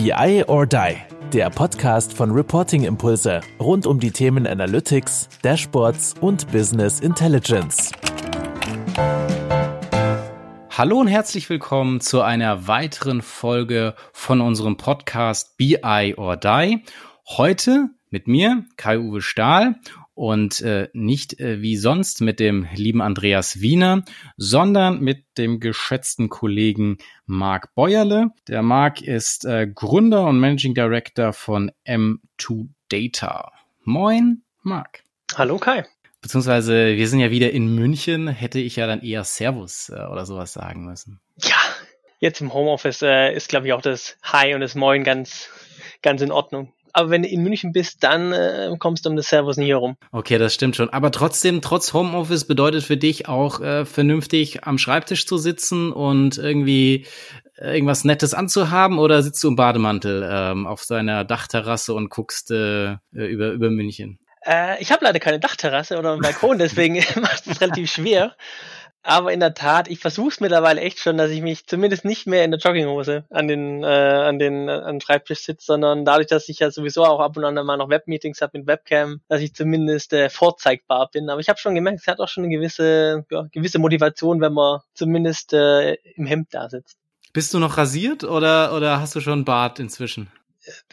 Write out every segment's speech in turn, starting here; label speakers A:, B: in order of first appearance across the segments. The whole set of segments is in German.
A: BI or Die, der Podcast von Reporting Impulse rund um die Themen Analytics, Dashboards und Business Intelligence.
B: Hallo und herzlich willkommen zu einer weiteren Folge von unserem Podcast BI or Die. Heute mit mir, Kai-Uwe Stahl und äh, nicht äh, wie sonst mit dem lieben Andreas Wiener, sondern mit dem geschätzten Kollegen Marc Bäuerle. Der Marc ist äh, Gründer und Managing Director von M2 Data. Moin, Marc.
C: Hallo Kai.
B: Beziehungsweise wir sind ja wieder in München, hätte ich ja dann eher Servus äh, oder sowas sagen müssen.
C: Ja, jetzt im Homeoffice äh, ist glaube ich auch das Hi und das Moin ganz ganz in Ordnung aber wenn du in München bist, dann äh, kommst du um das Servus nie herum.
B: Okay, das stimmt schon. Aber trotzdem, trotz Homeoffice bedeutet für dich auch äh, vernünftig am Schreibtisch zu sitzen und irgendwie äh, irgendwas Nettes anzuhaben oder sitzt du im Bademantel ähm, auf seiner Dachterrasse und guckst äh, über, über München?
C: Äh, ich habe leider keine Dachterrasse oder einen Balkon, deswegen macht es relativ schwer. Aber in der Tat, ich versuche es mittlerweile echt schon, dass ich mich zumindest nicht mehr in der Jogginghose an den, äh, an den, an den Schreibtisch sitze, sondern dadurch, dass ich ja sowieso auch ab und an mal noch Webmeetings habe mit Webcam, dass ich zumindest äh, vorzeigbar bin. Aber ich habe schon gemerkt, es hat auch schon eine gewisse, ja, gewisse Motivation, wenn man zumindest äh, im Hemd da sitzt.
B: Bist du noch rasiert oder, oder hast du schon Bart inzwischen?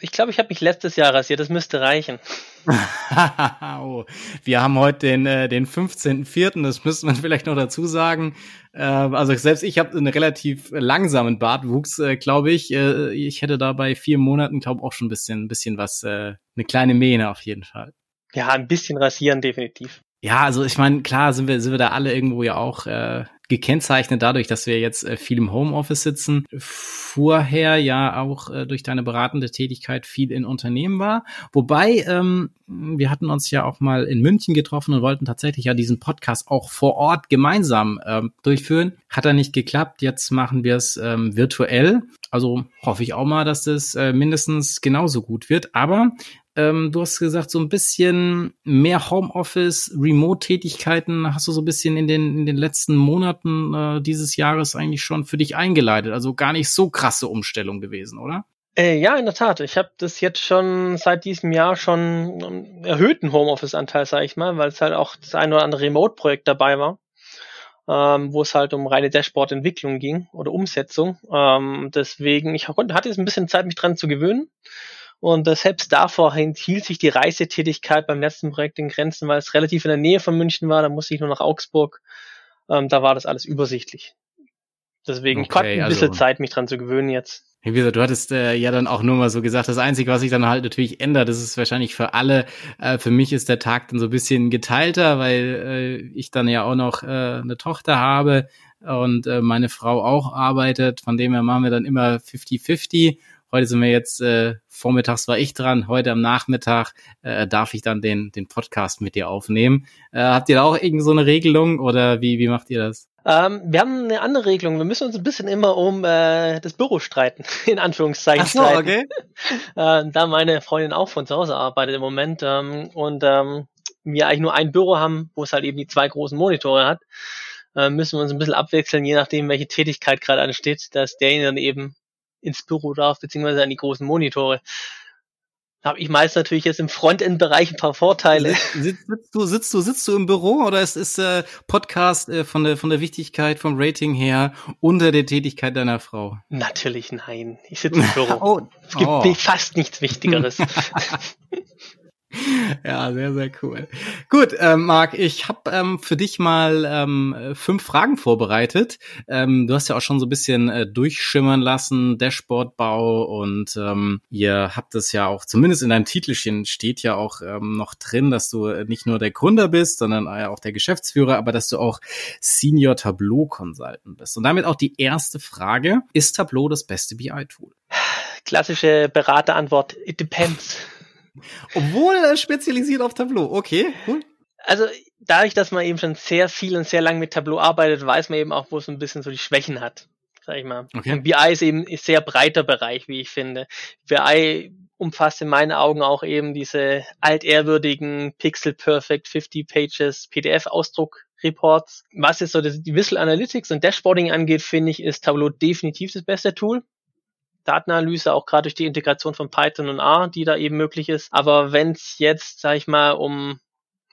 C: Ich glaube, ich habe mich letztes Jahr rasiert, das müsste reichen.
B: oh, wir haben heute den, äh, den 15.04., das müsste man vielleicht noch dazu sagen. Äh, also selbst ich habe einen relativ langsamen Bartwuchs, äh, glaube ich. Äh, ich hätte da bei vier Monaten, glaube auch schon ein bisschen, bisschen was, äh, eine kleine Mähne auf jeden Fall.
C: Ja, ein bisschen rasieren definitiv.
B: Ja, also ich meine, klar sind wir, sind wir da alle irgendwo ja auch äh, gekennzeichnet dadurch, dass wir jetzt äh, viel im Homeoffice sitzen. Vorher ja auch äh, durch deine beratende Tätigkeit viel in Unternehmen war. Wobei, ähm, wir hatten uns ja auch mal in München getroffen und wollten tatsächlich ja diesen Podcast auch vor Ort gemeinsam ähm, durchführen. Hat da nicht geklappt. Jetzt machen wir es ähm, virtuell. Also hoffe ich auch mal, dass das äh, mindestens genauso gut wird. Aber ähm, du hast gesagt, so ein bisschen mehr Homeoffice, Remote-Tätigkeiten hast du so ein bisschen in den, in den letzten Monaten äh, dieses Jahres eigentlich schon für dich eingeleitet. Also gar nicht so krasse Umstellung gewesen, oder?
C: Äh, ja, in der Tat. Ich habe das jetzt schon seit diesem Jahr schon einen erhöhten Homeoffice-Anteil, sage ich mal, weil es halt auch das ein oder andere Remote-Projekt dabei war, ähm, wo es halt um reine Dashboard-Entwicklung ging oder Umsetzung. Ähm, deswegen, ich hatte jetzt ein bisschen Zeit, mich dran zu gewöhnen. Und äh, selbst davor hielt sich die Reisetätigkeit beim letzten Projekt in Grenzen, weil es relativ in der Nähe von München war. Da musste ich nur nach Augsburg. Ähm, da war das alles übersichtlich. Deswegen okay, hat ein bisschen also, Zeit, mich dran zu gewöhnen jetzt.
B: Wie gesagt, du hattest äh, ja dann auch nur mal so gesagt, das Einzige, was sich dann halt natürlich ändert, das ist wahrscheinlich für alle, äh, für mich ist der Tag dann so ein bisschen geteilter, weil äh, ich dann ja auch noch äh, eine Tochter habe und äh, meine Frau auch arbeitet. Von dem her machen wir dann immer 50-50 Heute sind wir jetzt, äh, vormittags war ich dran, heute am Nachmittag äh, darf ich dann den, den Podcast mit dir aufnehmen. Äh, habt ihr da auch irgend so eine Regelung oder wie, wie macht ihr das?
C: Ähm, wir haben eine andere Regelung. Wir müssen uns ein bisschen immer um äh, das Büro streiten, in Anführungszeichen. Ach so, okay. äh, da meine Freundin auch von zu Hause arbeitet im Moment ähm, und ähm, wir eigentlich nur ein Büro haben, wo es halt eben die zwei großen Monitore hat, äh, müssen wir uns ein bisschen abwechseln, je nachdem, welche Tätigkeit gerade ansteht, dass derjenige dann eben ins Büro darf, beziehungsweise an die großen Monitore. Da habe ich meist natürlich jetzt im Frontend-Bereich ein paar Vorteile.
B: Sitzt, sitzt, du, sitzt du, sitzt du im Büro oder ist, ist äh, Podcast äh, von der von der Wichtigkeit vom Rating her unter der Tätigkeit deiner Frau?
C: Natürlich nein. Ich sitze im Büro. oh, es gibt oh. fast nichts Wichtigeres.
B: Ja, sehr, sehr cool. Gut, ähm, Marc, ich habe ähm, für dich mal ähm, fünf Fragen vorbereitet. Ähm, du hast ja auch schon so ein bisschen äh, durchschimmern lassen, Dashboardbau und ähm, ihr habt es ja auch, zumindest in deinem Titelchen steht ja auch ähm, noch drin, dass du nicht nur der Gründer bist, sondern auch der Geschäftsführer, aber dass du auch Senior Tableau Consultant bist. Und damit auch die erste Frage, ist Tableau das beste BI-Tool?
C: Klassische Beraterantwort, it depends.
B: Obwohl er spezialisiert auf Tableau. Okay,
C: cool. Also dadurch, dass man eben schon sehr viel und sehr lang mit Tableau arbeitet, weiß man eben auch, wo es ein bisschen so die Schwächen hat. Sag ich mal. Okay. Und BI ist eben ein sehr breiter Bereich, wie ich finde. BI umfasst in meinen Augen auch eben diese altehrwürdigen Pixel Perfect 50 Pages PDF Ausdruck Reports. Was jetzt so die Visual Analytics und Dashboarding angeht, finde ich, ist Tableau definitiv das beste Tool Datenanalyse, auch gerade durch die Integration von Python und R, die da eben möglich ist. Aber wenn es jetzt, sag ich mal, um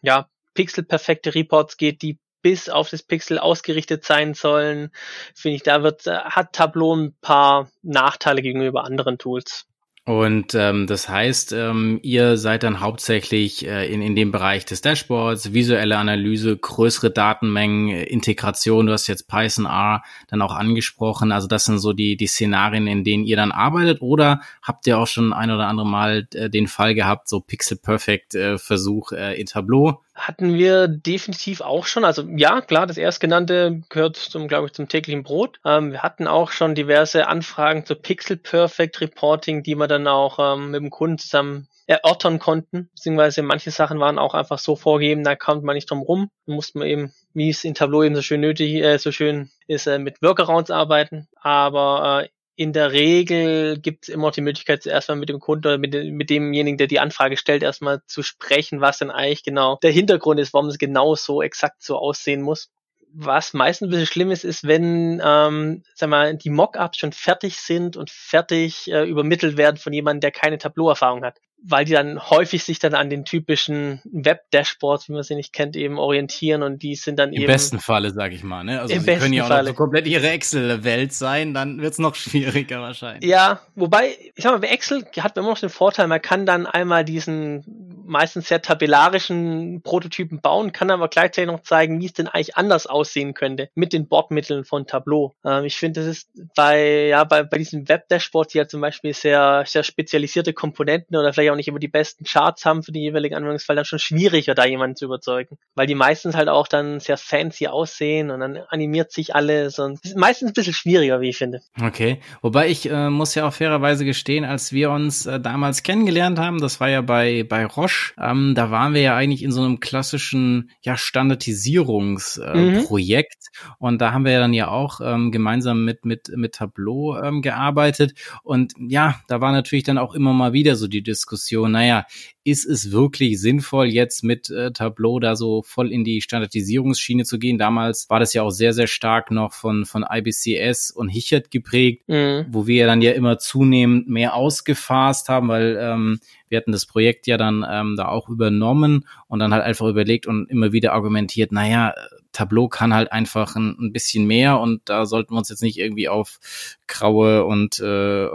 C: ja, pixelperfekte Reports geht, die bis auf das Pixel ausgerichtet sein sollen, finde ich, da wird, äh, hat Tableau ein paar Nachteile gegenüber anderen Tools.
B: Und ähm, das heißt, ähm, ihr seid dann hauptsächlich äh, in, in dem Bereich des Dashboards, visuelle Analyse, größere Datenmengen, Integration, du hast jetzt Python R dann auch angesprochen. Also das sind so die, die Szenarien, in denen ihr dann arbeitet. Oder habt ihr auch schon ein oder andere Mal äh, den Fall gehabt, so Pixel Perfect äh, Versuch äh, in Tableau?
C: Hatten wir definitiv auch schon. Also ja, klar, das erstgenannte gehört zum, glaube ich, zum täglichen Brot. Ähm, wir hatten auch schon diverse Anfragen zu Pixel Perfect Reporting, die wir dann auch ähm, mit dem Kunden zusammen erörtern konnten, beziehungsweise manche Sachen waren auch einfach so vorgegeben, da kam man nicht drum rum. Da musste man eben, wie es in Tableau eben so schön nötig, äh, so schön ist, äh, mit Workarounds arbeiten. Aber äh, in der Regel gibt es immer die Möglichkeit, zuerst mal mit dem Kunden oder mit, mit demjenigen, der die Anfrage stellt, erstmal zu sprechen, was denn eigentlich genau der Hintergrund ist, warum es genau so exakt so aussehen muss. Was meistens ein bisschen schlimm ist, ist, wenn ähm, sag mal, die Mockups schon fertig sind und fertig äh, übermittelt werden von jemandem, der keine Tableau-Erfahrung hat weil die dann häufig sich dann an den typischen Web-Dashboards, wie man sie nicht kennt, eben orientieren und die sind dann
B: Im
C: eben.
B: Im besten Falle, sage ich mal, ne? Also sie können ja auch
C: Falle.
B: noch so komplett ihre Excel-Welt sein, dann wird's noch schwieriger wahrscheinlich.
C: Ja, wobei, ich sag mal, bei Excel hat man immer noch den Vorteil, man kann dann einmal diesen meistens sehr tabellarischen Prototypen bauen, kann aber gleichzeitig noch zeigen, wie es denn eigentlich anders aussehen könnte mit den Bordmitteln von Tableau. Ähm, ich finde, das ist bei, ja, bei, bei diesen Web-Dashboards, die ja zum Beispiel sehr, sehr spezialisierte Komponenten oder vielleicht auch nicht immer die besten Charts haben für die jeweiligen Anwendungsfall, dann schon schwieriger, da jemanden zu überzeugen. Weil die meistens halt auch dann sehr fancy aussehen und dann animiert sich alles und ist meistens ein bisschen schwieriger, wie ich finde.
B: Okay. Wobei ich äh, muss ja auch fairerweise gestehen, als wir uns äh, damals kennengelernt haben, das war ja bei, bei Roche, ähm, da waren wir ja eigentlich in so einem klassischen ja, Standardisierungsprojekt äh, mhm. und da haben wir ja dann ja auch ähm, gemeinsam mit, mit, mit Tableau ähm, gearbeitet und ja, da war natürlich dann auch immer mal wieder so die Diskussion, naja, ist es wirklich sinnvoll, jetzt mit äh, Tableau da so voll in die Standardisierungsschiene zu gehen? Damals war das ja auch sehr, sehr stark noch von, von IBCS und Hichert geprägt, mhm. wo wir dann ja immer zunehmend mehr ausgefasst haben, weil ähm, wir hatten das Projekt ja dann ähm, da auch übernommen und dann halt einfach überlegt und immer wieder argumentiert, naja, Tableau kann halt einfach ein, ein bisschen mehr und da sollten wir uns jetzt nicht irgendwie auf graue und äh,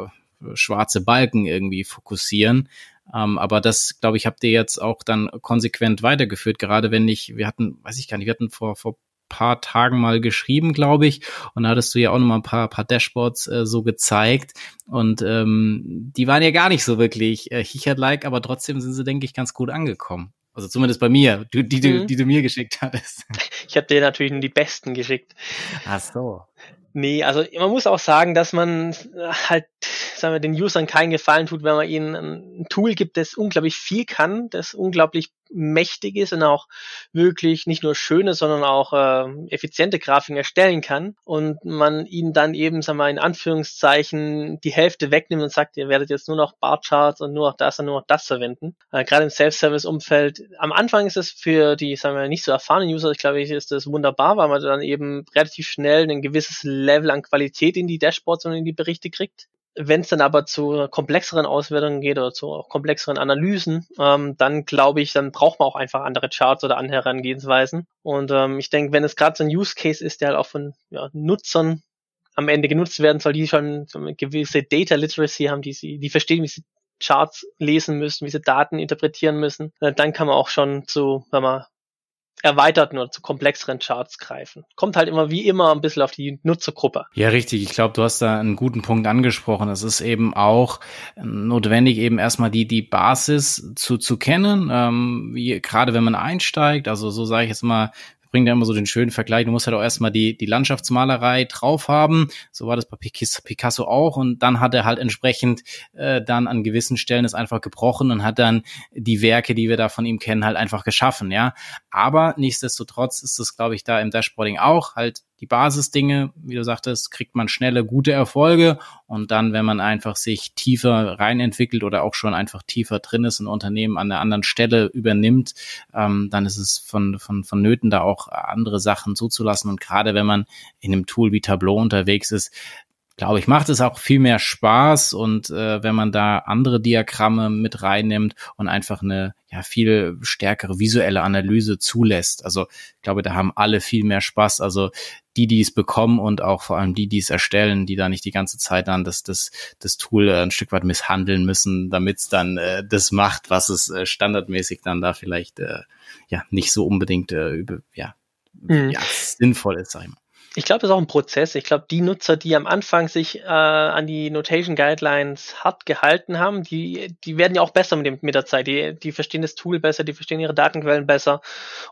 B: schwarze Balken irgendwie fokussieren. Ähm, aber das, glaube ich, habt ihr jetzt auch dann konsequent weitergeführt, gerade wenn ich, wir hatten, weiß ich gar nicht, wir hatten vor, vor paar Tagen mal geschrieben, glaube ich. Und da hattest du ja auch noch mal ein paar, paar Dashboards äh, so gezeigt. Und ähm, die waren ja gar nicht so wirklich äh, Hichert-like, aber trotzdem sind sie, denke ich, ganz gut angekommen. Also zumindest bei mir, die, die, mhm. die, die du mir geschickt hattest.
C: Ich habe dir natürlich nur die besten geschickt.
B: Ach so.
C: Nee, also man muss auch sagen, dass man halt, sagen wir, den Usern keinen Gefallen tut, wenn man ihnen ein Tool gibt, das unglaublich viel kann, das unglaublich mächtig ist und auch wirklich nicht nur schöne, sondern auch äh, effiziente Grafiken erstellen kann und man ihnen dann eben, sagen wir in Anführungszeichen, die Hälfte wegnimmt und sagt, ihr werdet jetzt nur noch Barcharts und nur noch das und nur noch das verwenden. Äh, Gerade im Self-Service-Umfeld. Am Anfang ist es für die, sagen wir, nicht so erfahrenen User, ich glaube, ist das wunderbar, weil man dann eben relativ schnell ein gewisses Level an Qualität in die Dashboards und in die Berichte kriegt. Wenn es dann aber zu komplexeren Auswertungen geht oder zu komplexeren Analysen, ähm, dann glaube ich, dann braucht man auch einfach andere Charts oder andere Herangehensweisen. Und ähm, ich denke, wenn es gerade so ein Use Case ist, der halt auch von ja, Nutzern am Ende genutzt werden soll, die schon eine gewisse Data Literacy haben, die sie, die verstehen, wie sie Charts lesen müssen, wie sie Daten interpretieren müssen, äh, dann kann man auch schon zu, wenn man erweiterten oder zu komplexeren Charts greifen. Kommt halt immer wie immer ein bisschen auf die Nutzergruppe.
B: Ja, richtig. Ich glaube, du hast da einen guten Punkt angesprochen. Es ist eben auch notwendig, eben erstmal die, die Basis zu, zu kennen, ähm, gerade wenn man einsteigt. Also so sage ich jetzt mal, bringt ja immer so den schönen Vergleich, du musst halt auch erstmal die, die Landschaftsmalerei drauf haben. So war das bei Picasso auch. Und dann hat er halt entsprechend äh, dann an gewissen Stellen es einfach gebrochen und hat dann die Werke, die wir da von ihm kennen, halt einfach geschaffen, ja. Aber nichtsdestotrotz ist es, glaube ich, da im Dashboarding auch halt die Basisdinge, wie du sagtest, kriegt man schnelle, gute Erfolge und dann, wenn man einfach sich tiefer reinentwickelt oder auch schon einfach tiefer drin ist, ein Unternehmen an einer anderen Stelle übernimmt, ähm, dann ist es von, von, von Nöten da auch andere Sachen zuzulassen und gerade wenn man in einem Tool wie Tableau unterwegs ist, glaube ich, macht es auch viel mehr Spaß und äh, wenn man da andere Diagramme mit reinnimmt und einfach eine ja viel stärkere visuelle Analyse zulässt. Also ich glaube, da haben alle viel mehr Spaß. Also die, die es bekommen und auch vor allem die, die es erstellen, die da nicht die ganze Zeit dann das, das, das Tool äh, ein Stück weit misshandeln müssen, damit es dann äh, das macht, was es äh, standardmäßig dann da vielleicht äh, ja nicht so unbedingt äh, über, ja, mhm. ja, sinnvoll ist, sag ich mal.
C: Ich glaube, das ist auch ein Prozess. Ich glaube, die Nutzer, die am Anfang sich äh, an die Notation Guidelines hart gehalten haben, die, die werden ja auch besser mit, dem, mit der Zeit. Die, die verstehen das Tool besser, die verstehen ihre Datenquellen besser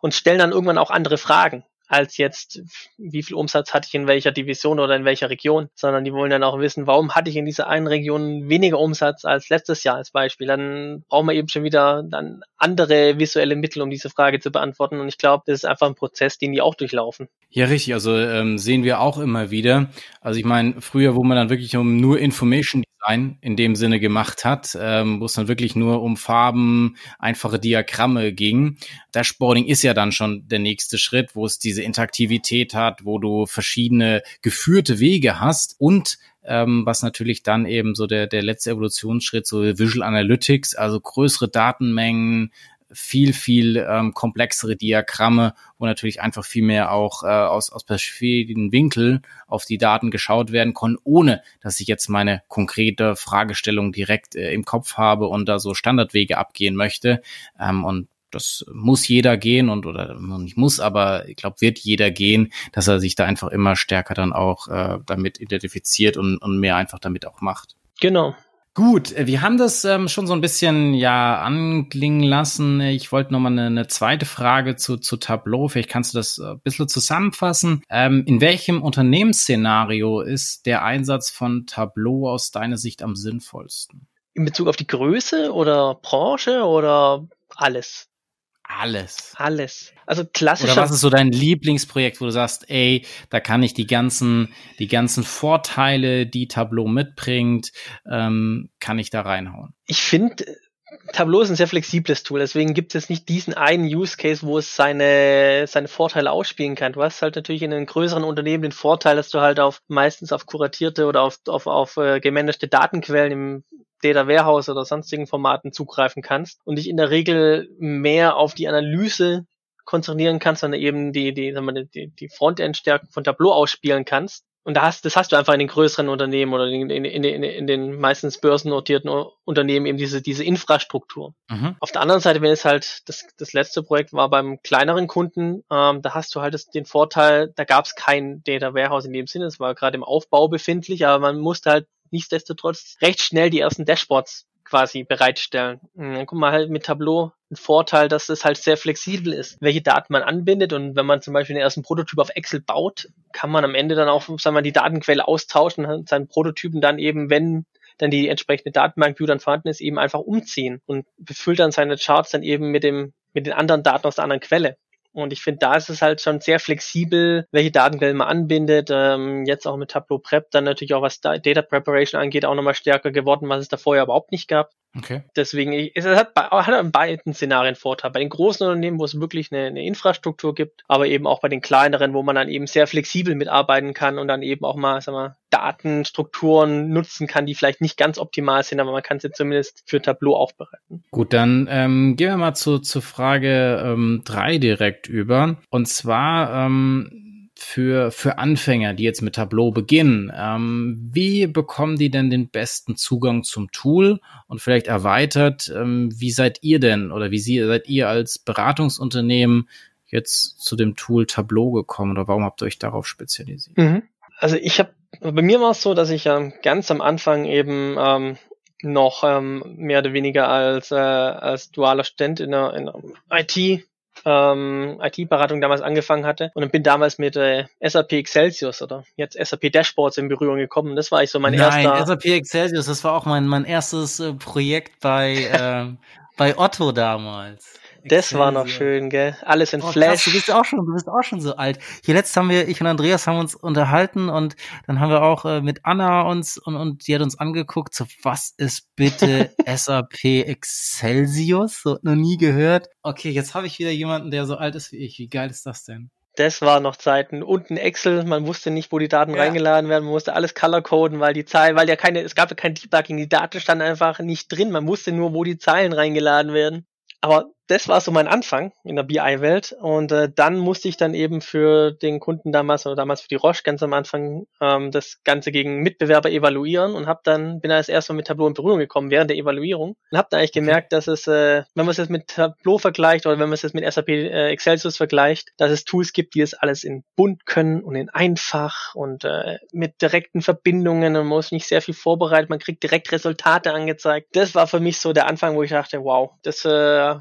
C: und stellen dann irgendwann auch andere Fragen als jetzt, wie viel Umsatz hatte ich in welcher Division oder in welcher Region, sondern die wollen dann auch wissen, warum hatte ich in dieser einen Region weniger Umsatz als letztes Jahr als Beispiel. Dann brauchen wir eben schon wieder dann andere visuelle Mittel, um diese Frage zu beantworten. Und ich glaube, das ist einfach ein Prozess, den die auch durchlaufen.
B: Ja, richtig. Also ähm, sehen wir auch immer wieder. Also ich meine, früher, wo man dann wirklich um nur Information Design in dem Sinne gemacht hat, ähm, wo es dann wirklich nur um Farben, einfache Diagramme ging. Dashboarding ist ja dann schon der nächste Schritt, wo es diese Interaktivität hat, wo du verschiedene geführte Wege hast und ähm, was natürlich dann eben so der, der letzte Evolutionsschritt, so Visual Analytics, also größere Datenmengen, viel, viel ähm, komplexere Diagramme, wo natürlich einfach viel mehr auch äh, aus, aus verschiedenen Winkeln auf die Daten geschaut werden kann, ohne dass ich jetzt meine konkrete Fragestellung direkt äh, im Kopf habe und da so Standardwege abgehen möchte. Ähm, und das muss jeder gehen und oder nicht muss, aber ich glaube, wird jeder gehen, dass er sich da einfach immer stärker dann auch äh, damit identifiziert und, und mehr einfach damit auch macht.
C: Genau,
B: Gut, äh, wir haben das ähm, schon so ein bisschen ja anklingen lassen. Ich wollte noch mal eine, eine, zweite Frage zu, zu Tableau. Vielleicht kannst du das ein bisschen zusammenfassen. Ähm, in welchem Unternehmensszenario ist der Einsatz von Tableau aus deiner Sicht am sinnvollsten?
C: In Bezug auf die Größe oder Branche oder alles?
B: Alles.
C: Alles. Also klassisch.
B: Oder was ist so dein Lieblingsprojekt, wo du sagst, ey, da kann ich die ganzen, die ganzen Vorteile, die Tableau mitbringt, ähm, kann ich da reinhauen?
C: Ich finde, Tableau ist ein sehr flexibles Tool, deswegen gibt es nicht diesen einen Use Case, wo es seine, seine Vorteile ausspielen kann. Du hast halt natürlich in einem größeren Unternehmen den Vorteil, dass du halt auf meistens auf kuratierte oder auf, auf, auf äh, gemanagte Datenquellen im Data Warehouse oder sonstigen Formaten zugreifen kannst und dich in der Regel mehr auf die Analyse konzentrieren kannst, sondern eben die, die, sagen wir, die, die Frontend-Stärken von Tableau ausspielen kannst. Und da hast, das hast du einfach in den größeren Unternehmen oder in, in, in, in den meistens börsennotierten Unternehmen eben diese, diese Infrastruktur. Mhm. Auf der anderen Seite, wenn es halt, das, das letzte Projekt war beim kleineren Kunden, ähm, da hast du halt das, den Vorteil, da gab es kein Data Warehouse in dem Sinne, es war gerade im Aufbau befindlich, aber man musste halt nichtsdestotrotz recht schnell die ersten Dashboards quasi bereitstellen. Und dann kommt man halt mit Tableau einen Vorteil, dass es halt sehr flexibel ist, welche Daten man anbindet. Und wenn man zum Beispiel den ersten Prototyp auf Excel baut, kann man am Ende dann auch, sagen wir, die Datenquelle austauschen und seinen Prototypen dann eben, wenn dann die entsprechende Datenbankview dann vorhanden ist, eben einfach umziehen und befüllt dann seine Charts dann eben mit dem, mit den anderen Daten aus der anderen Quelle. Und ich finde, da ist es halt schon sehr flexibel, welche Datenquellen man anbindet. Ähm, jetzt auch mit Tableau Prep, dann natürlich auch was Data Preparation angeht, auch nochmal stärker geworden, was es da vorher überhaupt nicht gab. Okay. Deswegen, es hat, bei, hat in beiden Szenarien Vorteil. Bei den großen Unternehmen, wo es wirklich eine, eine, Infrastruktur gibt, aber eben auch bei den kleineren, wo man dann eben sehr flexibel mitarbeiten kann und dann eben auch mal, sagen wir, Datenstrukturen nutzen kann, die vielleicht nicht ganz optimal sind, aber man kann sie zumindest für Tableau aufbereiten.
B: Gut, dann ähm, gehen wir mal zu, zu Frage ähm, drei direkt über. Und zwar, ähm, für, für Anfänger, die jetzt mit Tableau beginnen, ähm, wie bekommen die denn den besten Zugang zum Tool und vielleicht erweitert, ähm, wie seid ihr denn oder wie seid ihr als Beratungsunternehmen jetzt zu dem Tool Tableau gekommen oder warum habt ihr euch darauf spezialisiert?
C: Mhm. Also ich habe, bei mir war es so, dass ich ähm, ganz am Anfang eben ähm, noch ähm, mehr oder weniger als, äh, als dualer Student in der, in der IT ähm, IT-Beratung damals angefangen hatte und bin damals mit äh, SAP Excelsius oder jetzt SAP Dashboards in Berührung gekommen. Das war ich so mein Nein, erster.
B: Nein, SAP Excelsius, das war auch mein, mein erstes äh, Projekt bei, äh, bei Otto damals.
C: Das war noch schön, gell? Alles in oh, Flash. Krass,
B: du bist auch schon, du bist auch schon so alt. Hier letzt haben wir, ich und Andreas haben uns unterhalten und dann haben wir auch äh, mit Anna uns und, und die hat uns angeguckt, so was ist bitte SAP Excelsius? So noch nie gehört. Okay, jetzt habe ich wieder jemanden, der so alt ist wie ich. Wie geil ist das denn?
C: Das war noch Zeiten. Unten Excel, man wusste nicht, wo die Daten ja. reingeladen werden, man musste alles colorcoden, weil die Zahlen, weil ja keine, es gab ja kein Debugging, die Daten standen einfach nicht drin, man wusste nur, wo die Zahlen reingeladen werden. Aber das war so mein Anfang in der BI-Welt und äh, dann musste ich dann eben für den Kunden damals oder damals für die Roche ganz am Anfang ähm, das Ganze gegen Mitbewerber evaluieren und habe dann bin als erstes Mal mit Tableau in Berührung gekommen während der Evaluierung und habe dann eigentlich gemerkt, dass es, äh, wenn man es jetzt mit Tableau vergleicht oder wenn man es jetzt mit SAP äh, Excelsius vergleicht, dass es Tools gibt, die es alles in bunt können und in einfach und äh, mit direkten Verbindungen und man muss nicht sehr viel vorbereiten, man kriegt direkt Resultate angezeigt. Das war für mich so der Anfang, wo ich dachte, wow, das äh,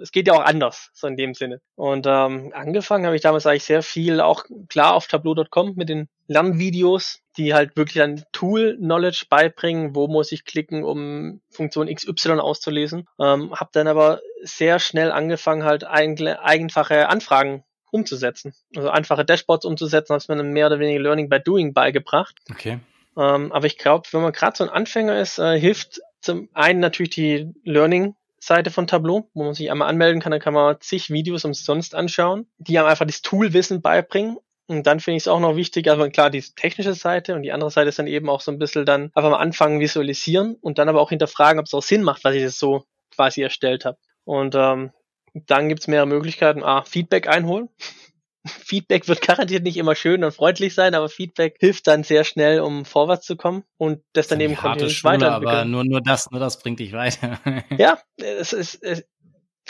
C: es geht ja auch anders, so in dem Sinne. Und ähm, angefangen habe ich damals eigentlich sehr viel auch klar auf tableau.com mit den Lernvideos, die halt wirklich dann Tool-Knowledge beibringen, wo muss ich klicken, um Funktion XY auszulesen. Ähm, habe dann aber sehr schnell angefangen, halt einfache Anfragen umzusetzen. Also einfache Dashboards umzusetzen, habe mir mehr oder weniger Learning by Doing beigebracht.
B: Okay.
C: Ähm, aber ich glaube, wenn man gerade so ein Anfänger ist, äh, hilft zum einen natürlich die Learning Seite von Tableau, wo man sich einmal anmelden kann, dann kann man zig Videos umsonst anschauen, die einem einfach das Toolwissen beibringen. Und dann finde ich es auch noch wichtig, also klar, die technische Seite und die andere Seite ist dann eben auch so ein bisschen dann einfach mal anfangen, visualisieren und dann aber auch hinterfragen, ob es auch Sinn macht, was ich das so quasi erstellt habe. Und ähm, dann gibt's mehrere Möglichkeiten. A, Feedback einholen. Feedback wird garantiert nicht immer schön und freundlich sein, aber Feedback hilft dann sehr schnell, um vorwärts zu kommen und das dann eben
B: kontinuierlich weiterentwickeln. Aber nur, nur das, nur das bringt dich weiter.
C: ja, es ist, es,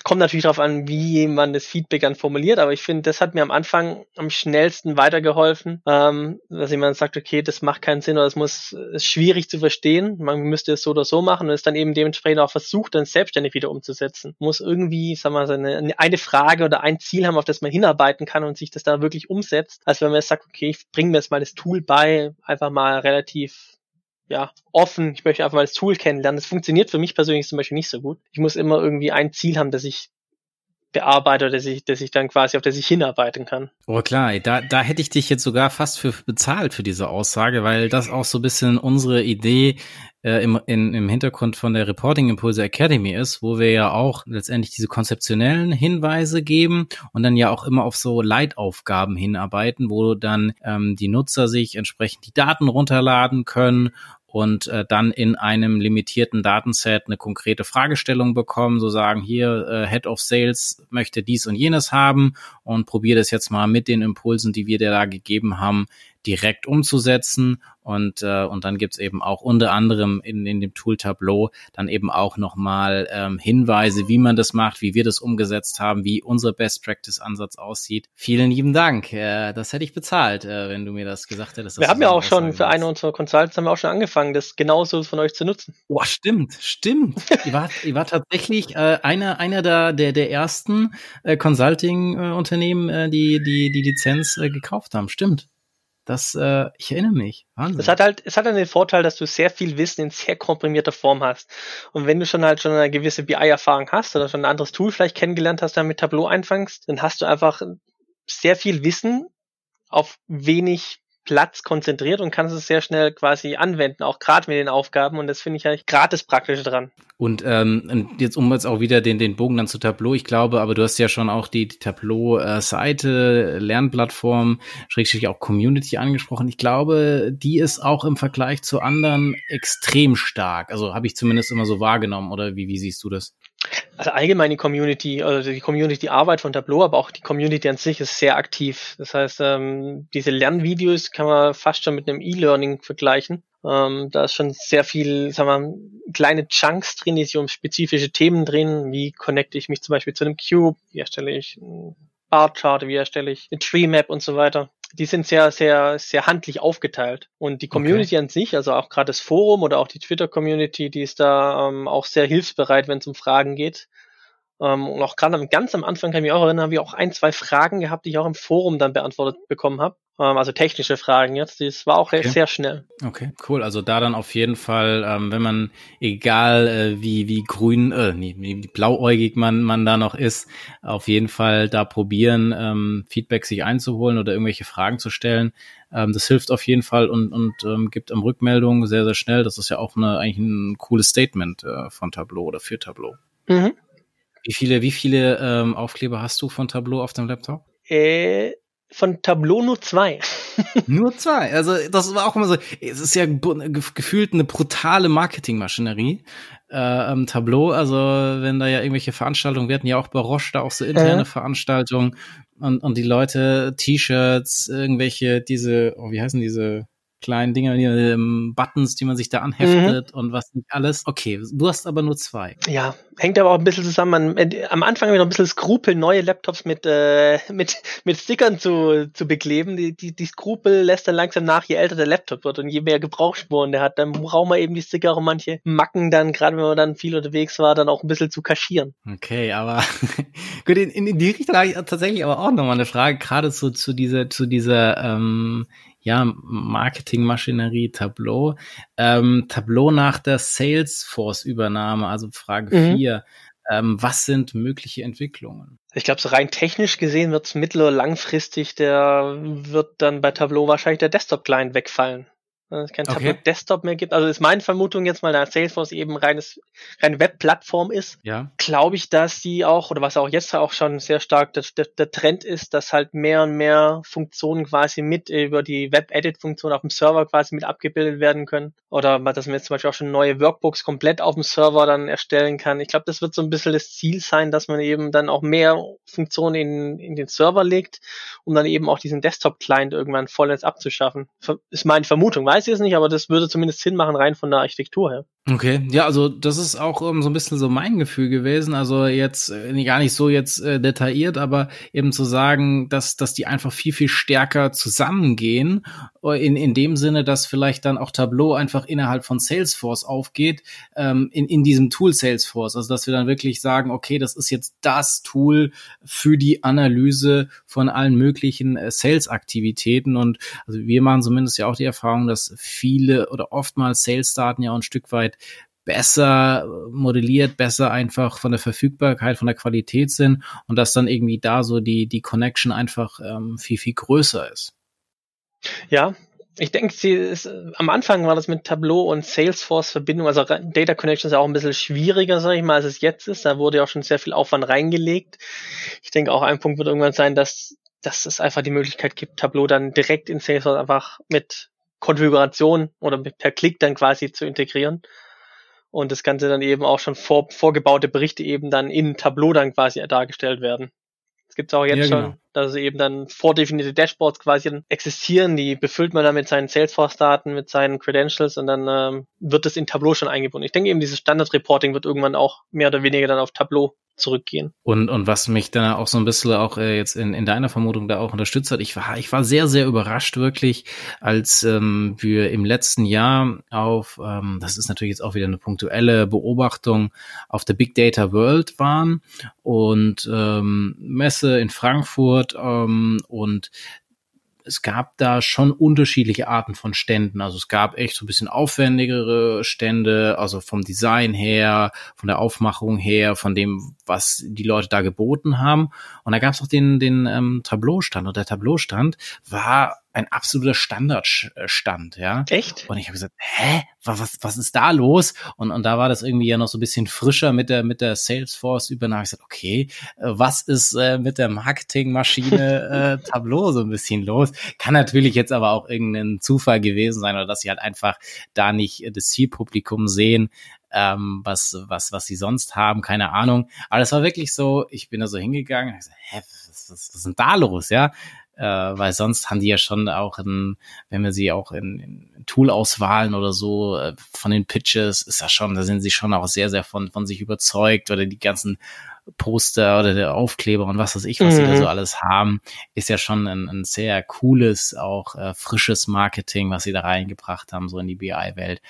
C: kommt natürlich darauf an, wie man das Feedback dann formuliert, aber ich finde, das hat mir am Anfang am schnellsten weitergeholfen, ähm, dass jemand sagt, okay, das macht keinen Sinn oder es muss ist schwierig zu verstehen, man müsste es so oder so machen und es dann eben dementsprechend auch versucht, dann selbstständig wieder umzusetzen. Muss irgendwie, sag mal, eine, eine Frage oder ein Ziel haben, auf das man hinarbeiten kann und sich das da wirklich umsetzt, als wenn man sagt, okay, ich bringe mir jetzt mal das Tool bei, einfach mal relativ ja, offen, ich möchte einfach mal das Tool kennenlernen. Das funktioniert für mich persönlich zum Beispiel nicht so gut. Ich muss immer irgendwie ein Ziel haben, das ich bearbeite oder das ich, das ich dann quasi, auf das ich hinarbeiten kann.
B: Oh klar, da, da hätte ich dich jetzt sogar fast für bezahlt für diese Aussage, weil das auch so ein bisschen unsere Idee äh, im, in, im Hintergrund von der Reporting Impulse Academy ist, wo wir ja auch letztendlich diese konzeptionellen Hinweise geben und dann ja auch immer auf so Leitaufgaben hinarbeiten, wo dann ähm, die Nutzer sich entsprechend die Daten runterladen können und äh, dann in einem limitierten Datenset eine konkrete Fragestellung bekommen, so sagen hier äh, Head of Sales möchte dies und jenes haben und probiere das jetzt mal mit den Impulsen, die wir dir da gegeben haben, direkt umzusetzen. Und, äh, und dann gibt's eben auch unter anderem in, in dem Tool Tableau dann eben auch nochmal ähm, Hinweise, wie man das macht, wie wir das umgesetzt haben, wie unser Best Practice Ansatz aussieht. Vielen lieben Dank. Äh, das hätte ich bezahlt, äh, wenn du mir das gesagt hättest.
C: Wir haben ja auch schon für eine unserer Consultants haben wir auch schon angefangen, das genauso von euch zu nutzen.
B: Boah, stimmt, stimmt. ihr, wart, ihr wart tatsächlich äh, einer, einer der, der, der ersten äh, Consulting-Unternehmen, äh, die, die die Lizenz äh, gekauft haben. Stimmt. Das, äh, ich erinnere mich.
C: Wahnsinn. Es hat halt, es hat dann den Vorteil, dass du sehr viel Wissen in sehr komprimierter Form hast. Und wenn du schon halt schon eine gewisse BI-Erfahrung hast oder schon ein anderes Tool vielleicht kennengelernt hast, dann mit Tableau einfangst, dann hast du einfach sehr viel Wissen auf wenig Platz konzentriert und kannst es sehr schnell quasi anwenden, auch gerade mit den Aufgaben. Und das finde ich eigentlich gratis praktisch dran.
B: Und ähm, jetzt um jetzt auch wieder den, den Bogen dann zu Tableau, ich glaube, aber du hast ja schon auch die, die Tableau-Seite, Lernplattform, schrägstrich auch Community angesprochen. Ich glaube, die ist auch im Vergleich zu anderen extrem stark. Also habe ich zumindest immer so wahrgenommen. Oder wie, wie siehst du das?
C: Also allgemein die Community, also die Community-Arbeit von Tableau, aber auch die Community an sich ist sehr aktiv. Das heißt, ähm, diese Lernvideos kann man fast schon mit einem E-Learning vergleichen. Ähm, da ist schon sehr viel, sagen wir, kleine Chunks drin, die sich um spezifische Themen drehen. Wie connecte ich mich zum Beispiel zu einem Cube? Wie erstelle ich ein Bar-Chart? Wie erstelle ich eine Tree-Map und so weiter? Die sind sehr, sehr, sehr handlich aufgeteilt. Und die Community okay. an sich, also auch gerade das Forum oder auch die Twitter-Community, die ist da ähm, auch sehr hilfsbereit, wenn es um Fragen geht. Ähm, und auch gerade ganz am Anfang kann ich mich auch erinnern, haben wir auch ein, zwei Fragen gehabt, die ich auch im Forum dann beantwortet bekommen habe. Ähm, also technische Fragen jetzt. Das war auch okay. sehr schnell.
B: Okay, cool. Also da dann auf jeden Fall, ähm, wenn man, egal äh, wie, wie grün, äh, nee, wie blauäugig man, man da noch ist, auf jeden Fall da probieren, ähm, Feedback sich einzuholen oder irgendwelche Fragen zu stellen. Ähm, das hilft auf jeden Fall und, und ähm, gibt am Rückmeldung sehr, sehr schnell. Das ist ja auch eine, eigentlich ein cooles Statement äh, von Tableau oder für Tableau. Mhm. Wie viele, wie viele ähm, Aufkleber hast du von Tableau auf dem Laptop?
C: Äh, von Tableau nur zwei.
B: nur zwei. Also das war auch immer so, es ist ja gefühlt eine brutale Marketingmaschinerie. Äh, ähm, Tableau, also wenn da ja irgendwelche Veranstaltungen, wir hatten ja auch bei Roche da auch so interne äh. Veranstaltungen und, und die Leute, T-Shirts, irgendwelche, diese, oh, wie heißen diese kleinen Dinger, die, ähm, Buttons, die man sich da anheftet mhm. und was nicht alles. Okay, du hast aber nur zwei.
C: Ja, hängt aber auch ein bisschen zusammen. Am Anfang habe ich noch ein bisschen Skrupel, neue Laptops mit, äh, mit, mit Stickern zu, zu bekleben. Die, die, die Skrupel lässt dann langsam nach, je älter der Laptop wird und je mehr Gebrauchsspuren der hat, dann braucht man eben die Sticker und manche Macken dann, gerade wenn man dann viel unterwegs war, dann auch ein bisschen zu kaschieren.
B: Okay, aber gut, in, in die Richtung habe ich tatsächlich aber auch nochmal eine Frage, gerade zu, zu dieser, zu dieser ähm, ja, Marketingmaschinerie Tableau. Ähm, Tableau nach der Salesforce-Übernahme, also Frage mhm. 4. Ähm, was sind mögliche Entwicklungen?
C: Ich glaube, so rein technisch gesehen wird es mittel- oder langfristig, der wird dann bei Tableau wahrscheinlich der Desktop-Client wegfallen es kein okay. Desktop mehr gibt. Also ist meine Vermutung jetzt mal, da Salesforce eben reines, reine Webplattform ist,
B: ja.
C: glaube ich, dass die auch, oder was auch jetzt auch schon sehr stark der, der, der Trend ist, dass halt mehr und mehr Funktionen quasi mit über die Web-Edit-Funktion auf dem Server quasi mit abgebildet werden können. Oder dass man jetzt zum Beispiel auch schon neue Workbooks komplett auf dem Server dann erstellen kann. Ich glaube, das wird so ein bisschen das Ziel sein, dass man eben dann auch mehr Funktionen in, in den Server legt, um dann eben auch diesen Desktop-Client irgendwann vollends abzuschaffen. Ist meine Vermutung, weiß weiß ich es nicht, aber das würde zumindest Sinn machen, rein von der Architektur her.
B: Okay, ja, also das ist auch um, ähm, so ein bisschen so mein Gefühl gewesen. Also jetzt äh, gar nicht so jetzt äh, detailliert, aber eben zu sagen, dass dass die einfach viel viel stärker zusammengehen äh, in in dem Sinne, dass vielleicht dann auch Tableau einfach innerhalb von Salesforce aufgeht ähm, in in diesem Tool Salesforce. Also dass wir dann wirklich sagen, okay, das ist jetzt das Tool für die Analyse von allen möglichen äh, Sales-Aktivitäten und also wir machen zumindest ja auch die Erfahrung, dass viele oder oftmals Sales-Daten ja auch ein Stück weit besser modelliert, besser einfach von der Verfügbarkeit, von der Qualität sind und dass dann irgendwie da so die, die Connection einfach ähm, viel, viel größer ist.
C: Ja, ich denke, sie ist, am Anfang war das mit Tableau und Salesforce Verbindung, also Data Connection ist ja auch ein bisschen schwieriger, sage ich mal, als es jetzt ist. Da wurde ja auch schon sehr viel Aufwand reingelegt. Ich denke auch ein Punkt wird irgendwann sein, dass, dass es einfach die Möglichkeit gibt, Tableau dann direkt in Salesforce einfach mit Konfiguration oder per Klick dann quasi zu integrieren. Und das Ganze dann eben auch schon vor, vorgebaute Berichte eben dann in Tableau dann quasi dargestellt werden. Es gibt auch jetzt ja, schon, genau. dass eben dann vordefinierte Dashboards quasi existieren, die befüllt man dann mit seinen Salesforce-Daten, mit seinen Credentials und dann ähm, wird das in Tableau schon eingebunden. Ich denke eben, dieses Standard-Reporting wird irgendwann auch mehr oder weniger dann auf Tableau zurückgehen.
B: Und, und was mich dann auch so ein bisschen auch äh, jetzt in, in deiner Vermutung da auch unterstützt hat, ich war, ich war sehr, sehr überrascht wirklich, als ähm, wir im letzten Jahr auf, ähm, das ist natürlich jetzt auch wieder eine punktuelle Beobachtung, auf der Big Data World waren und ähm, Messe in Frankfurt ähm, und es gab da schon unterschiedliche Arten von Ständen. Also es gab echt so ein bisschen aufwendigere Stände, also vom Design her, von der Aufmachung her, von dem, was die Leute da geboten haben. Und da gab es auch den, den ähm, Tableau-Stand. Und der Tableau-Stand war ein absoluter Standardstand, ja.
C: Echt?
B: Und ich habe gesagt, hä, was, was ist da los? Und, und da war das irgendwie ja noch so ein bisschen frischer mit der, mit der Salesforce-Übernahme. Ich gesagt, okay, äh, was ist äh, mit der Marketingmaschine äh, Tableau so ein bisschen los? Kann natürlich jetzt aber auch irgendein Zufall gewesen sein oder dass sie halt einfach da nicht das Zielpublikum sehen, ähm, was, was, was sie sonst haben, keine Ahnung. Aber das war wirklich so, ich bin da so hingegangen, ich gesagt, hä, was, was, was ist denn da los, ja? Äh, weil sonst haben die ja schon auch in, wenn wir sie auch in, in Tool-Auswahlen oder so äh, von den Pitches, ist das schon, da sind sie schon auch sehr, sehr von, von sich überzeugt oder die ganzen Poster oder der Aufkleber und was weiß ich, was mhm. sie da so alles haben, ist ja schon ein, ein sehr cooles, auch äh, frisches Marketing, was sie da reingebracht haben, so in die BI-Welt.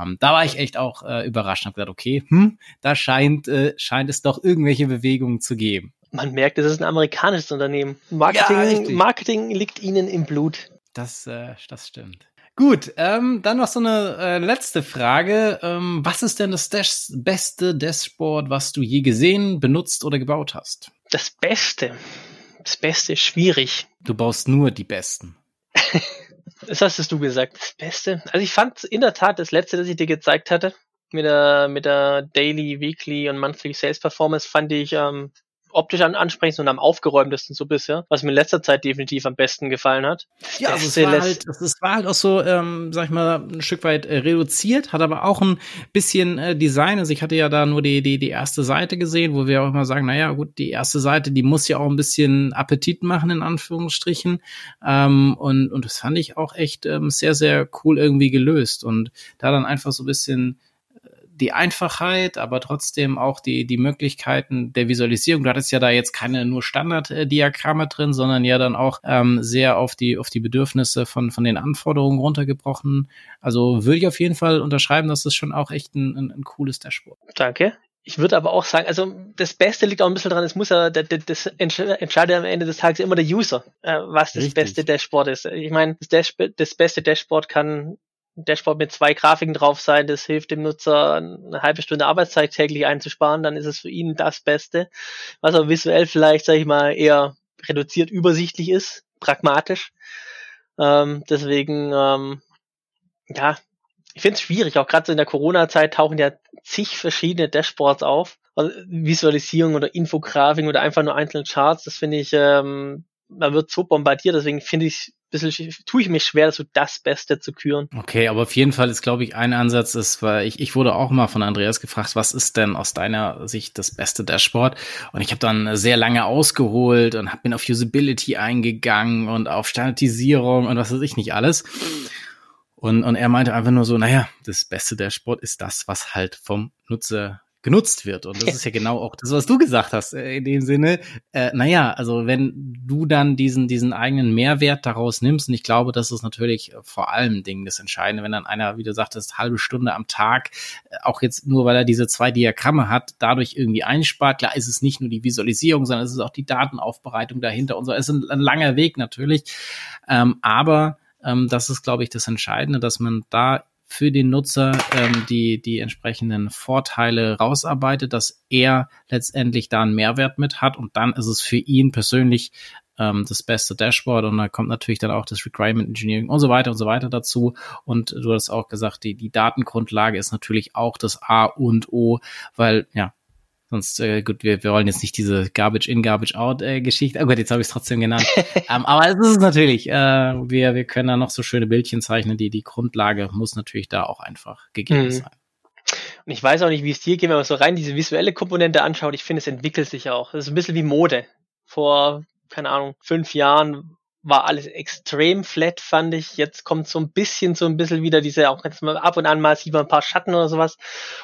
B: Ähm, da war ich echt auch äh, überrascht und habe gedacht, okay, hm, da scheint, äh, scheint es doch irgendwelche Bewegungen zu geben
C: man merkt, es ist ein amerikanisches Unternehmen. Marketing, ja, Marketing liegt ihnen im Blut.
B: Das, äh, das stimmt. Gut, ähm, dann noch so eine äh, letzte Frage. Ähm, was ist denn das Dash beste Dashboard, was du je gesehen, benutzt oder gebaut hast?
C: Das Beste. Das Beste ist schwierig.
B: Du baust nur die Besten.
C: das hast du gesagt. Das Beste. Also ich fand in der Tat das letzte, das ich dir gezeigt hatte, mit der, mit der Daily, Weekly und Monthly Sales Performance, fand ich ähm, optisch an ansprechendsten und am aufgeräumtesten so bisher, was mir in letzter Zeit definitiv am besten gefallen hat.
B: Ja, also es war, halt, es war halt auch so, ähm, sag ich mal, ein Stück weit äh, reduziert, hat aber auch ein bisschen äh, Design. Also ich hatte ja da nur die, die, die erste Seite gesehen, wo wir auch immer sagen, naja, gut, die erste Seite, die muss ja auch ein bisschen Appetit machen, in Anführungsstrichen. Ähm, und, und das fand ich auch echt ähm, sehr, sehr cool irgendwie gelöst. Und da dann einfach so ein bisschen die Einfachheit, aber trotzdem auch die, die Möglichkeiten der Visualisierung. Du hattest ja da jetzt keine nur Standarddiagramme drin, sondern ja dann auch ähm, sehr auf die, auf die Bedürfnisse von, von den Anforderungen runtergebrochen. Also würde ich auf jeden Fall unterschreiben, dass das schon auch echt ein, ein, ein cooles Dashboard.
C: Danke. Ich würde aber auch sagen, also das Beste liegt auch ein bisschen dran, es muss ja, das, das entscheidet am Ende des Tages immer der User, äh, was das Richtig. beste Dashboard ist. Ich meine, das, das beste Dashboard kann Dashboard mit zwei Grafiken drauf sein, das hilft dem Nutzer eine halbe Stunde Arbeitszeit täglich einzusparen, dann ist es für ihn das Beste, was aber visuell vielleicht, sag ich mal, eher reduziert übersichtlich ist, pragmatisch. Ähm, deswegen, ähm, ja, ich finde es schwierig, auch gerade so in der Corona-Zeit tauchen ja zig verschiedene Dashboards auf. Also Visualisierung oder Infografik oder einfach nur einzelne Charts, das finde ich, ähm, man wird so bombardiert, deswegen finde ich bisschen, tue ich mich schwer, so das Beste zu küren.
B: Okay, aber auf jeden Fall ist, glaube ich, ein Ansatz ist, weil ich, ich wurde auch mal von Andreas gefragt, was ist denn aus deiner Sicht das beste Dashboard? Und ich habe dann sehr lange ausgeholt und bin auf Usability eingegangen und auf Standardisierung und was weiß ich nicht alles. Und, und er meinte einfach nur so, naja, das beste Dashboard ist das, was halt vom Nutzer genutzt wird. Und das ist ja genau auch das, was du gesagt hast, äh, in dem Sinne, äh, naja, also wenn du dann diesen, diesen eigenen Mehrwert daraus nimmst, und ich glaube, das ist natürlich vor allem Dingen das Entscheidende, wenn dann einer, wie du sagtest, halbe Stunde am Tag, äh, auch jetzt nur, weil er diese zwei Diagramme hat, dadurch irgendwie einspart. Klar ist es nicht nur die Visualisierung, sondern es ist auch die Datenaufbereitung dahinter und so. Es ist ein, ein langer Weg natürlich. Ähm, aber ähm, das ist, glaube ich, das Entscheidende, dass man da für den Nutzer ähm, die, die entsprechenden Vorteile rausarbeitet, dass er letztendlich da einen Mehrwert mit hat und dann ist es für ihn persönlich ähm, das beste Dashboard und da kommt natürlich dann auch das Requirement Engineering und so weiter und so weiter dazu. Und du hast auch gesagt, die, die Datengrundlage ist natürlich auch das A und O, weil ja, Sonst, äh, gut, wir, wir wollen jetzt nicht diese Garbage in, Garbage out äh. Oh Gott, jetzt habe ich es trotzdem genannt. ähm, aber es ist natürlich, äh, wir, wir können da noch so schöne Bildchen zeichnen. Die, die Grundlage muss natürlich da auch einfach gegeben mhm. sein.
C: Und ich weiß auch nicht, wie es dir geht, wenn man so rein diese visuelle Komponente anschaut. Ich finde, es entwickelt sich auch. Es ist ein bisschen wie Mode. Vor, keine Ahnung, fünf Jahren war alles extrem flat, fand ich. Jetzt kommt so ein bisschen, so ein bisschen wieder diese, auch jetzt mal ab und an mal sieht man ein paar Schatten oder sowas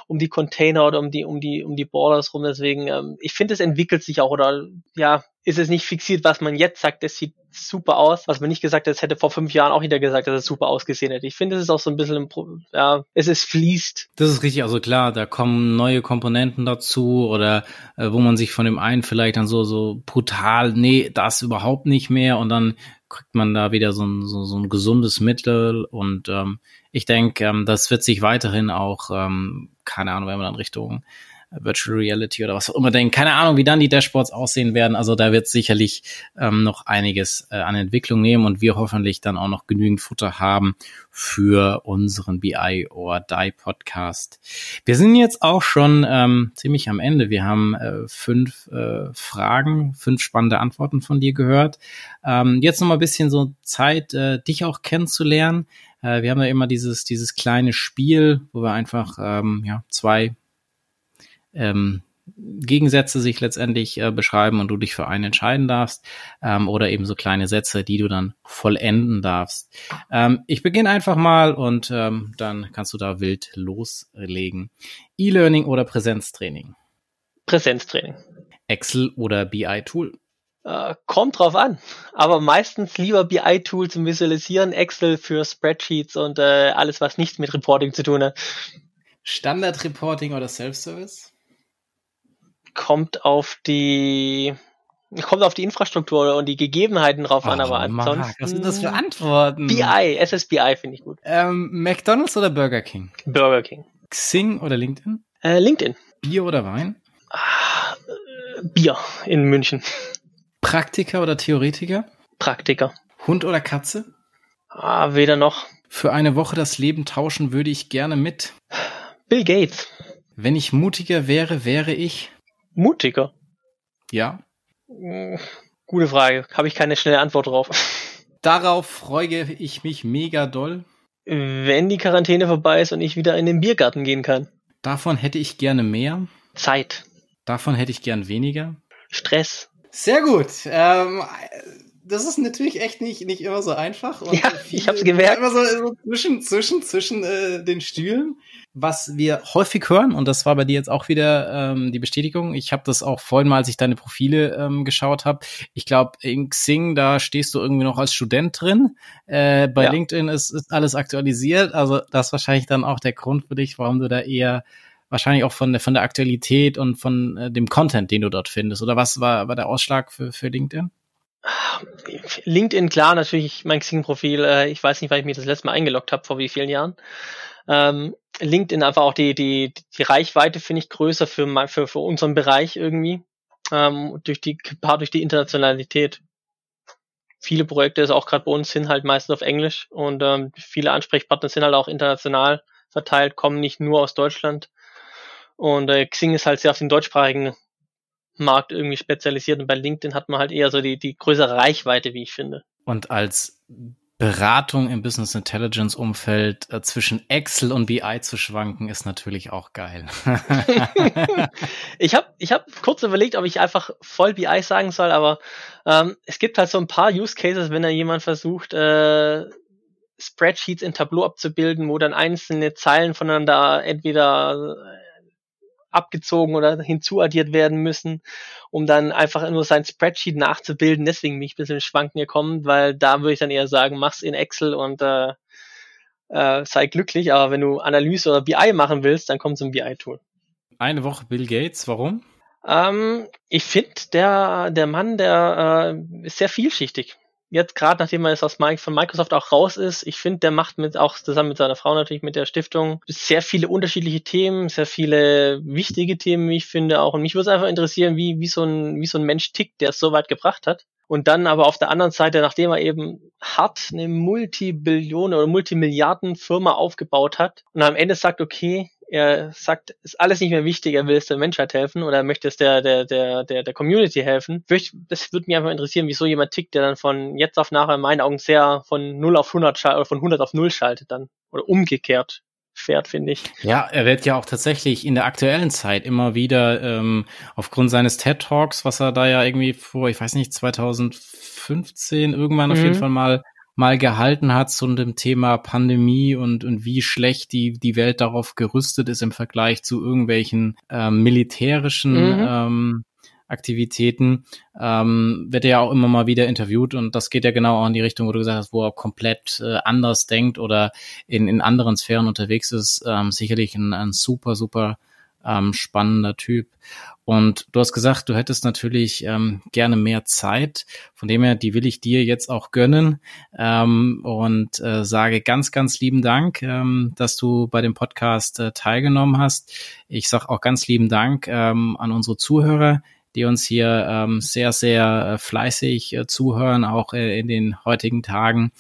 C: um die Container oder um die, um die, um die Borders rum. Deswegen, ähm, ich finde, es entwickelt sich auch oder ja, ist es nicht fixiert, was man jetzt sagt, das sieht super aus, was man nicht gesagt hat, das hätte vor fünf Jahren auch wieder gesagt, dass es super ausgesehen hätte. Ich finde, es ist auch so ein bisschen, ja, es ist fließt.
B: Das ist richtig, also klar, da kommen neue Komponenten dazu oder äh, wo man sich von dem einen vielleicht dann so, so brutal, nee, das überhaupt nicht mehr und dann kriegt man da wieder so ein, so, so ein gesundes Mittel und ähm, ich denke, ähm, das wird sich weiterhin auch, ähm, keine Ahnung, wenn man dann Richtung Virtual Reality oder was auch immer denken. Keine Ahnung, wie dann die Dashboards aussehen werden. Also da wird sicherlich ähm, noch einiges äh, an Entwicklung nehmen und wir hoffentlich dann auch noch genügend Futter haben für unseren BI or Die Podcast. Wir sind jetzt auch schon ähm, ziemlich am Ende. Wir haben äh, fünf äh, Fragen, fünf spannende Antworten von dir gehört. Ähm, jetzt noch mal ein bisschen so Zeit, äh, dich auch kennenzulernen. Äh, wir haben ja immer dieses, dieses kleine Spiel, wo wir einfach ähm, ja, zwei ähm, Gegensätze sich letztendlich äh, beschreiben und du dich für einen entscheiden darfst ähm, oder eben so kleine Sätze, die du dann vollenden darfst. Ähm, ich beginne einfach mal und ähm, dann kannst du da wild loslegen. E-Learning oder Präsenztraining?
C: Präsenztraining.
B: Excel oder BI-Tool?
C: Äh, kommt drauf an, aber meistens lieber BI-Tool zum Visualisieren, Excel für Spreadsheets und äh, alles, was nichts mit Reporting zu tun hat.
B: Standard-Reporting oder Self-Service?
C: Kommt auf die kommt auf die Infrastruktur und die Gegebenheiten drauf oh, an, aber ansonsten. Mark,
B: was sind das für Antworten?
C: BI, SSBI finde ich gut.
B: Ähm, McDonalds oder Burger King?
C: Burger King.
B: Xing oder LinkedIn?
C: Äh, LinkedIn.
B: Bier oder Wein?
C: Ah, äh, Bier in München.
B: Praktiker oder Theoretiker?
C: Praktiker.
B: Hund oder Katze?
C: Ah, weder noch.
B: Für eine Woche das Leben tauschen würde ich gerne mit.
C: Bill Gates.
B: Wenn ich mutiger wäre, wäre ich
C: mutiger.
B: Ja.
C: Hm, gute Frage. Habe ich keine schnelle Antwort drauf.
B: Darauf freue ich mich mega doll.
C: Wenn die Quarantäne vorbei ist und ich wieder in den Biergarten gehen kann.
B: Davon hätte ich gerne mehr.
C: Zeit.
B: Davon hätte ich gern weniger.
C: Stress.
B: Sehr gut. Ähm, das ist natürlich echt nicht, nicht immer so einfach.
C: Und ja, ich habe es gemerkt.
B: Immer so, so, zwischen, zwischen, zwischen äh, den Stühlen. Was wir häufig hören, und das war bei dir jetzt auch wieder ähm, die Bestätigung, ich habe das auch vorhin mal, als ich deine Profile ähm, geschaut habe, ich glaube, in Xing, da stehst du irgendwie noch als Student drin. Äh, bei ja. LinkedIn ist, ist alles aktualisiert. Also das ist wahrscheinlich dann auch der Grund für dich, warum du da eher wahrscheinlich auch von der, von der Aktualität und von äh, dem Content, den du dort findest. Oder was war, war der Ausschlag für, für LinkedIn?
C: LinkedIn, klar, natürlich mein Xing-Profil. Äh, ich weiß nicht, weil ich mich das letzte Mal eingeloggt habe, vor wie vielen Jahren. Ähm, LinkedIn einfach auch die, die, die Reichweite finde ich größer für, für, für unseren Bereich irgendwie. Ähm, durch die, paar durch die Internationalität. Viele Projekte, ist auch gerade bei uns, sind halt meistens auf Englisch und ähm, viele Ansprechpartner sind halt auch international verteilt, kommen nicht nur aus Deutschland. Und äh, Xing ist halt sehr auf den deutschsprachigen Markt irgendwie spezialisiert und bei LinkedIn hat man halt eher so die, die größere Reichweite, wie ich finde.
B: Und als Beratung im Business Intelligence Umfeld äh, zwischen Excel und BI zu schwanken, ist natürlich auch geil.
C: ich habe ich hab kurz überlegt, ob ich einfach voll BI sagen soll, aber ähm, es gibt halt so ein paar Use Cases, wenn da jemand versucht, äh, Spreadsheets in Tableau abzubilden, wo dann einzelne Zeilen voneinander entweder abgezogen oder hinzuaddiert werden müssen, um dann einfach nur sein Spreadsheet nachzubilden. Deswegen bin ich ein bisschen schwanken gekommen, weil da würde ich dann eher sagen, mach's in Excel und äh, äh, sei glücklich. Aber wenn du Analyse oder BI machen willst, dann komm zum BI-Tool.
B: Eine Woche Bill Gates, warum?
C: Ähm, ich finde, der, der Mann, der äh, ist sehr vielschichtig jetzt gerade, nachdem er jetzt aus von Microsoft auch raus ist, ich finde, der macht mit auch zusammen mit seiner Frau natürlich mit der Stiftung sehr viele unterschiedliche Themen, sehr viele wichtige Themen, wie ich finde auch. Und mich würde es einfach interessieren, wie, wie so ein, wie so ein Mensch tickt, der es so weit gebracht hat. Und dann aber auf der anderen Seite, nachdem er eben hart eine Multibillion oder Multimilliarden Firma aufgebaut hat und am Ende sagt, okay, er sagt, ist alles nicht mehr wichtig, er will es der Menschheit helfen oder er möchte es der, der, der, der, der Community helfen. Das würde mich einfach interessieren, wieso jemand tickt, der dann von jetzt auf nachher in meinen Augen sehr von 0 auf 100 schaltet oder von 100 auf 0 schaltet dann. Oder umgekehrt fährt, finde ich.
B: Ja, er wird ja auch tatsächlich in der aktuellen Zeit immer wieder ähm, aufgrund seines TED Talks, was er da ja irgendwie vor, ich weiß nicht, 2015 irgendwann mhm. auf jeden mhm. Fall mal mal gehalten hat zu dem Thema Pandemie und, und wie schlecht die, die Welt darauf gerüstet ist im Vergleich zu irgendwelchen ähm, militärischen mhm. ähm, Aktivitäten, ähm, wird er ja auch immer mal wieder interviewt und das geht ja genau auch in die Richtung, wo du gesagt hast, wo er komplett äh, anders denkt oder in, in anderen Sphären unterwegs ist. Ähm, sicherlich ein, ein super, super ähm, spannender Typ. Und du hast gesagt, du hättest natürlich ähm, gerne mehr Zeit. Von dem her, die will ich dir jetzt auch gönnen. Ähm, und äh, sage ganz, ganz lieben Dank, ähm, dass du bei dem Podcast äh, teilgenommen hast. Ich sage auch ganz lieben Dank ähm, an unsere Zuhörer, die uns hier ähm, sehr, sehr äh, fleißig äh, zuhören, auch äh, in den heutigen Tagen.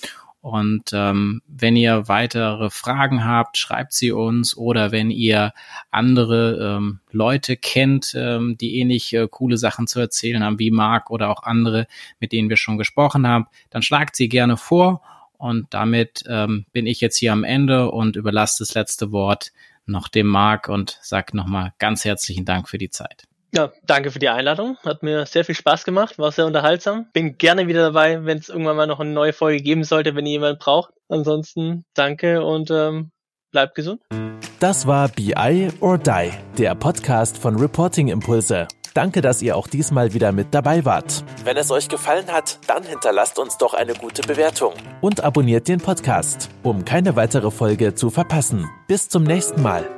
B: Und ähm, wenn ihr weitere Fragen habt, schreibt sie uns oder wenn ihr andere ähm, Leute kennt, ähm, die ähnlich äh, coole Sachen zu erzählen haben, wie Marc oder auch andere, mit denen wir schon gesprochen haben, dann schlagt sie gerne vor. Und damit ähm, bin ich jetzt hier am Ende und überlasse das letzte Wort noch dem Marc und sage nochmal ganz herzlichen Dank für die Zeit.
C: Ja, danke für die Einladung. Hat mir sehr viel Spaß gemacht, war sehr unterhaltsam. Bin gerne wieder dabei, wenn es irgendwann mal noch eine neue Folge geben sollte, wenn ihr jemand braucht. Ansonsten danke und ähm, bleibt gesund.
A: Das war BI or Die, der Podcast von Reporting Impulse. Danke, dass ihr auch diesmal wieder mit dabei wart. Wenn es euch gefallen hat, dann hinterlasst uns doch eine gute Bewertung und abonniert den Podcast, um keine weitere Folge zu verpassen. Bis zum nächsten Mal.